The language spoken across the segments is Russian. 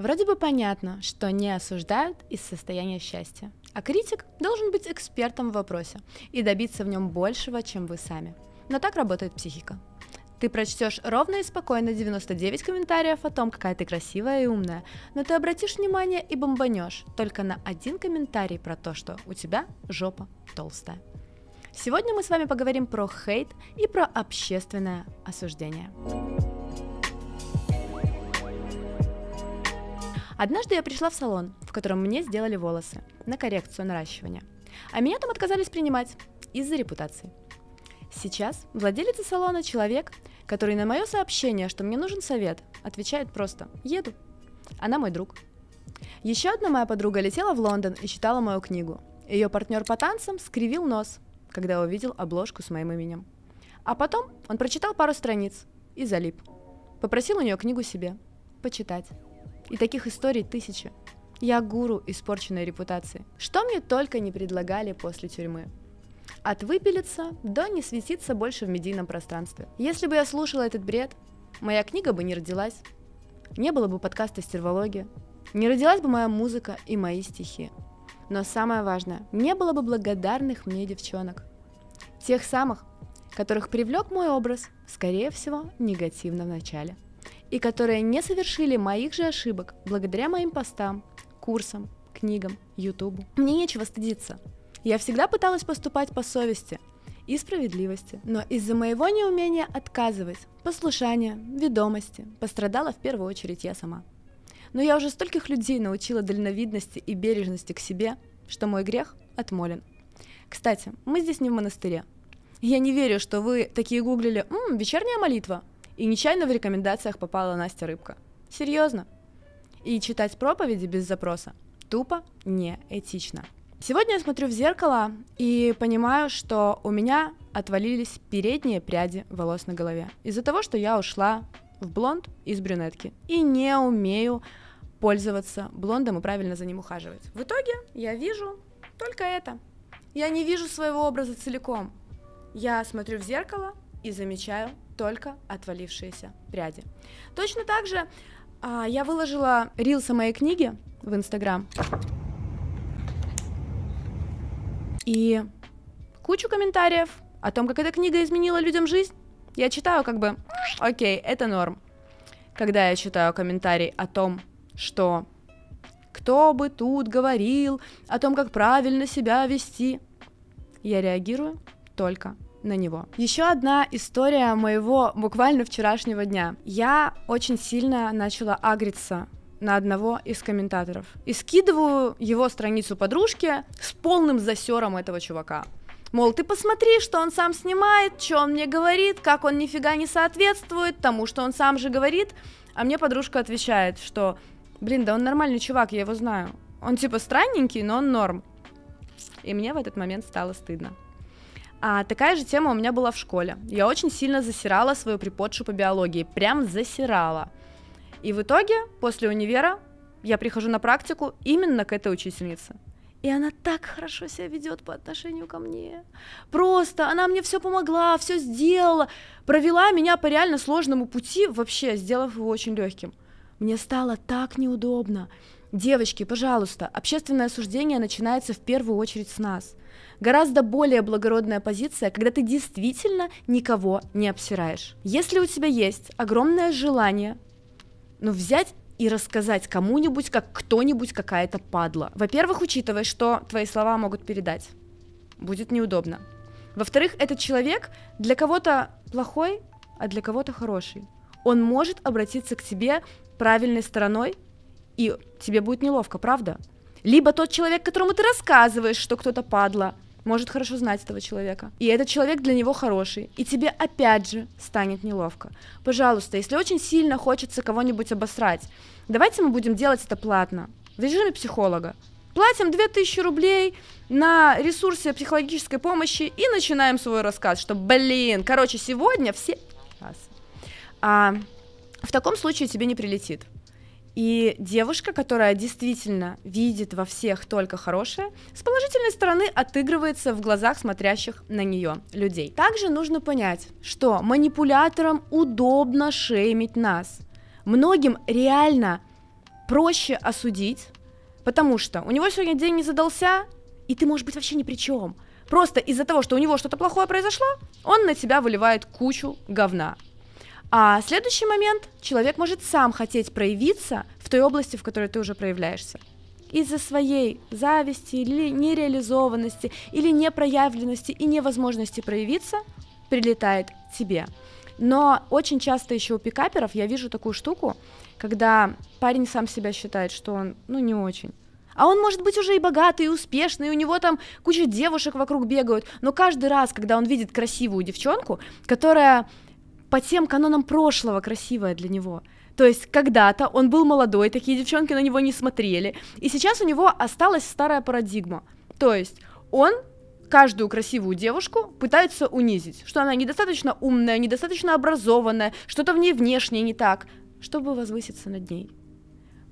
Вроде бы понятно, что не осуждают из состояния счастья. А критик должен быть экспертом в вопросе и добиться в нем большего, чем вы сами. Но так работает психика. Ты прочтешь ровно и спокойно 99 комментариев о том, какая ты красивая и умная, но ты обратишь внимание и бомбанешь только на один комментарий про то, что у тебя жопа толстая. Сегодня мы с вами поговорим про хейт и про общественное осуждение. Однажды я пришла в салон, в котором мне сделали волосы на коррекцию наращивания, а меня там отказались принимать из-за репутации. Сейчас владелец салона человек, который на мое сообщение, что мне нужен совет, отвечает просто «еду». Она мой друг. Еще одна моя подруга летела в Лондон и читала мою книгу. Ее партнер по танцам скривил нос, когда увидел обложку с моим именем. А потом он прочитал пару страниц и залип. Попросил у нее книгу себе почитать. И таких историй тысячи. Я гуру испорченной репутации. Что мне только не предлагали после тюрьмы. От выпилиться до не светиться больше в медийном пространстве. Если бы я слушала этот бред, моя книга бы не родилась. Не было бы подкаста «Стервология». Не родилась бы моя музыка и мои стихи. Но самое важное, не было бы благодарных мне девчонок. Тех самых, которых привлек мой образ, скорее всего, негативно в начале и которые не совершили моих же ошибок благодаря моим постам, курсам, книгам, ютубу. Мне нечего стыдиться. Я всегда пыталась поступать по совести и справедливости, но из-за моего неумения отказывать, послушания, ведомости пострадала в первую очередь я сама. Но я уже стольких людей научила дальновидности и бережности к себе, что мой грех отмолен. Кстати, мы здесь не в монастыре. Я не верю, что вы такие гуглили «М, «вечерняя молитва», и нечаянно в рекомендациях попала Настя Рыбка. Серьезно. И читать проповеди без запроса тупо неэтично. Сегодня я смотрю в зеркало и понимаю, что у меня отвалились передние пряди волос на голове. Из-за того, что я ушла в блонд из брюнетки и не умею пользоваться блондом и правильно за ним ухаживать. В итоге я вижу только это. Я не вижу своего образа целиком. Я смотрю в зеркало и замечаю только отвалившиеся пряди. Точно так же а, я выложила рилс о моей книге в Инстаграм. И кучу комментариев о том, как эта книга изменила людям жизнь. Я читаю как бы, окей, это норм. Когда я читаю комментарий о том, что кто бы тут говорил о том, как правильно себя вести, я реагирую только на него. Еще одна история моего буквально вчерашнего дня. Я очень сильно начала агриться на одного из комментаторов. И скидываю его страницу подружки с полным засером этого чувака. Мол, ты посмотри, что он сам снимает, что он мне говорит, как он нифига не соответствует тому, что он сам же говорит. А мне подружка отвечает, что, блин, да он нормальный чувак, я его знаю. Он типа странненький, но он норм. И мне в этот момент стало стыдно. А такая же тема у меня была в школе. Я очень сильно засирала свою преподшу по биологии, прям засирала. И в итоге, после универа, я прихожу на практику именно к этой учительнице. И она так хорошо себя ведет по отношению ко мне. Просто она мне все помогла, все сделала, провела меня по реально сложному пути, вообще сделав его очень легким. Мне стало так неудобно. Девочки, пожалуйста, общественное осуждение начинается в первую очередь с нас. Гораздо более благородная позиция, когда ты действительно никого не обсираешь. Если у тебя есть огромное желание, ну, взять и рассказать кому-нибудь, как кто-нибудь какая-то падла. Во-первых, учитывая, что твои слова могут передать. Будет неудобно. Во-вторых, этот человек для кого-то плохой, а для кого-то хороший. Он может обратиться к тебе правильной стороной, и тебе будет неловко, правда? Либо тот человек, которому ты рассказываешь, что кто-то падла, может хорошо знать этого человека. И этот человек для него хороший. И тебе опять же станет неловко. Пожалуйста, если очень сильно хочется кого-нибудь обосрать, давайте мы будем делать это платно. В режиме психолога. Платим 2000 рублей на ресурсы психологической помощи и начинаем свой рассказ, что, блин, короче, сегодня все... А, в таком случае тебе не прилетит. И девушка, которая действительно видит во всех только хорошее, с положительной стороны отыгрывается в глазах смотрящих на нее людей. Также нужно понять, что манипуляторам удобно шеймить нас. Многим реально проще осудить, потому что у него сегодня день не задался, и ты, можешь быть, вообще ни при чем. Просто из-за того, что у него что-то плохое произошло, он на тебя выливает кучу говна. А следующий момент, человек может сам хотеть проявиться в той области, в которой ты уже проявляешься. Из-за своей зависти или нереализованности, или непроявленности и невозможности проявиться, прилетает тебе. Но очень часто еще у пикаперов я вижу такую штуку, когда парень сам себя считает, что он, ну, не очень. А он может быть уже и богатый, и успешный, и у него там куча девушек вокруг бегают, но каждый раз, когда он видит красивую девчонку, которая по тем канонам прошлого красивая для него, то есть когда-то он был молодой, такие девчонки на него не смотрели, и сейчас у него осталась старая парадигма. То есть он каждую красивую девушку пытается унизить, что она недостаточно умная, недостаточно образованная, что-то в ней внешне не так, чтобы возвыситься над ней.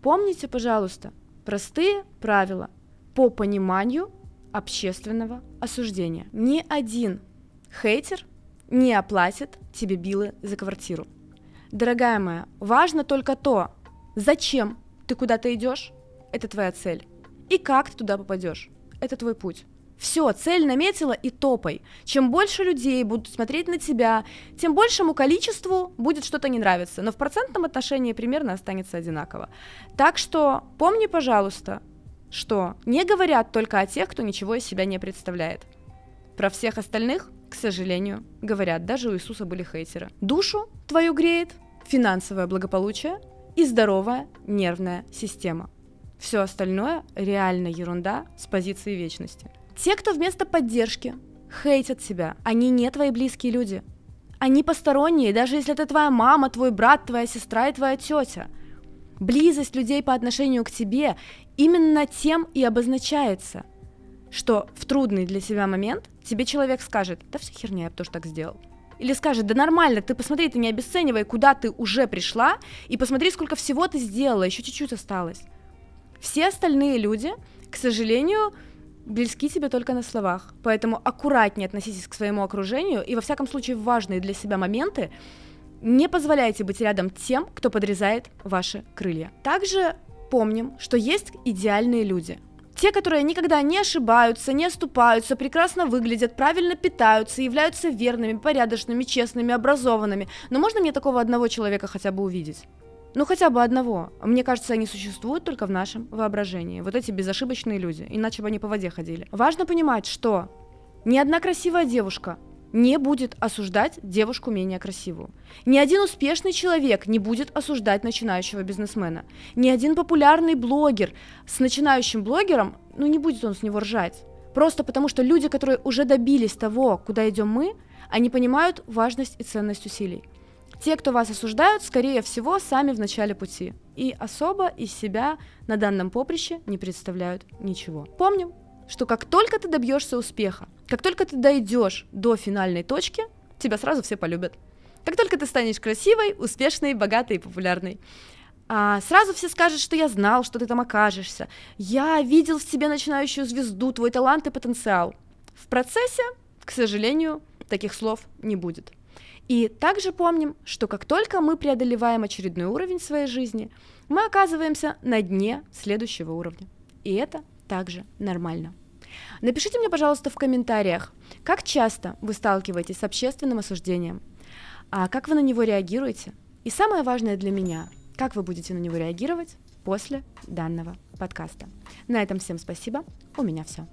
Помните, пожалуйста, простые правила по пониманию общественного осуждения. Ни один хейтер не оплатит тебе билы за квартиру. Дорогая моя, важно только то, зачем ты куда-то идешь, это твоя цель, и как ты туда попадешь, это твой путь. Все, цель наметила и топай. Чем больше людей будут смотреть на тебя, тем большему количеству будет что-то не нравиться. Но в процентном отношении примерно останется одинаково. Так что помни, пожалуйста, что не говорят только о тех, кто ничего из себя не представляет. Про всех остальных, к сожалению, говорят. Даже у Иисуса были хейтеры. Душу твою греет финансовое благополучие и здоровая нервная система. Все остальное реально ерунда с позиции вечности. Те, кто вместо поддержки хейтят себя, они не твои близкие люди. Они посторонние, даже если это твоя мама, твой брат, твоя сестра и твоя тетя. Близость людей по отношению к тебе именно тем и обозначается, что в трудный для себя момент тебе человек скажет, да все херня, я бы тоже так сделал. Или скажет, да нормально, ты посмотри, ты не обесценивай, куда ты уже пришла, и посмотри, сколько всего ты сделала, еще чуть-чуть осталось. Все остальные люди, к сожалению, близки тебе только на словах. Поэтому аккуратнее относитесь к своему окружению и, во всяком случае, в важные для себя моменты не позволяйте быть рядом тем, кто подрезает ваши крылья. Также помним, что есть идеальные люди. Те, которые никогда не ошибаются, не оступаются, прекрасно выглядят, правильно питаются, являются верными, порядочными, честными, образованными. Но можно мне такого одного человека хотя бы увидеть? Ну, хотя бы одного. Мне кажется, они существуют только в нашем воображении. Вот эти безошибочные люди. Иначе бы они по воде ходили. Важно понимать, что ни одна красивая девушка не будет осуждать девушку менее красивую. Ни один успешный человек не будет осуждать начинающего бизнесмена. Ни один популярный блогер с начинающим блогером, ну не будет он с него ржать. Просто потому, что люди, которые уже добились того, куда идем мы, они понимают важность и ценность усилий. Те, кто вас осуждают, скорее всего, сами в начале пути и особо из себя на данном поприще не представляют ничего. Помним, что как только ты добьешься успеха, как только ты дойдешь до финальной точки, тебя сразу все полюбят. Как только ты станешь красивой, успешной, богатой и популярной, а, сразу все скажут, что я знал, что ты там окажешься. Я видел в тебе начинающую звезду, твой талант и потенциал. В процессе, к сожалению, таких слов не будет. И также помним, что как только мы преодолеваем очередной уровень своей жизни, мы оказываемся на дне следующего уровня. И это также нормально. Напишите мне, пожалуйста, в комментариях, как часто вы сталкиваетесь с общественным осуждением, а как вы на него реагируете, и самое важное для меня, как вы будете на него реагировать после данного подкаста. На этом всем спасибо, у меня все.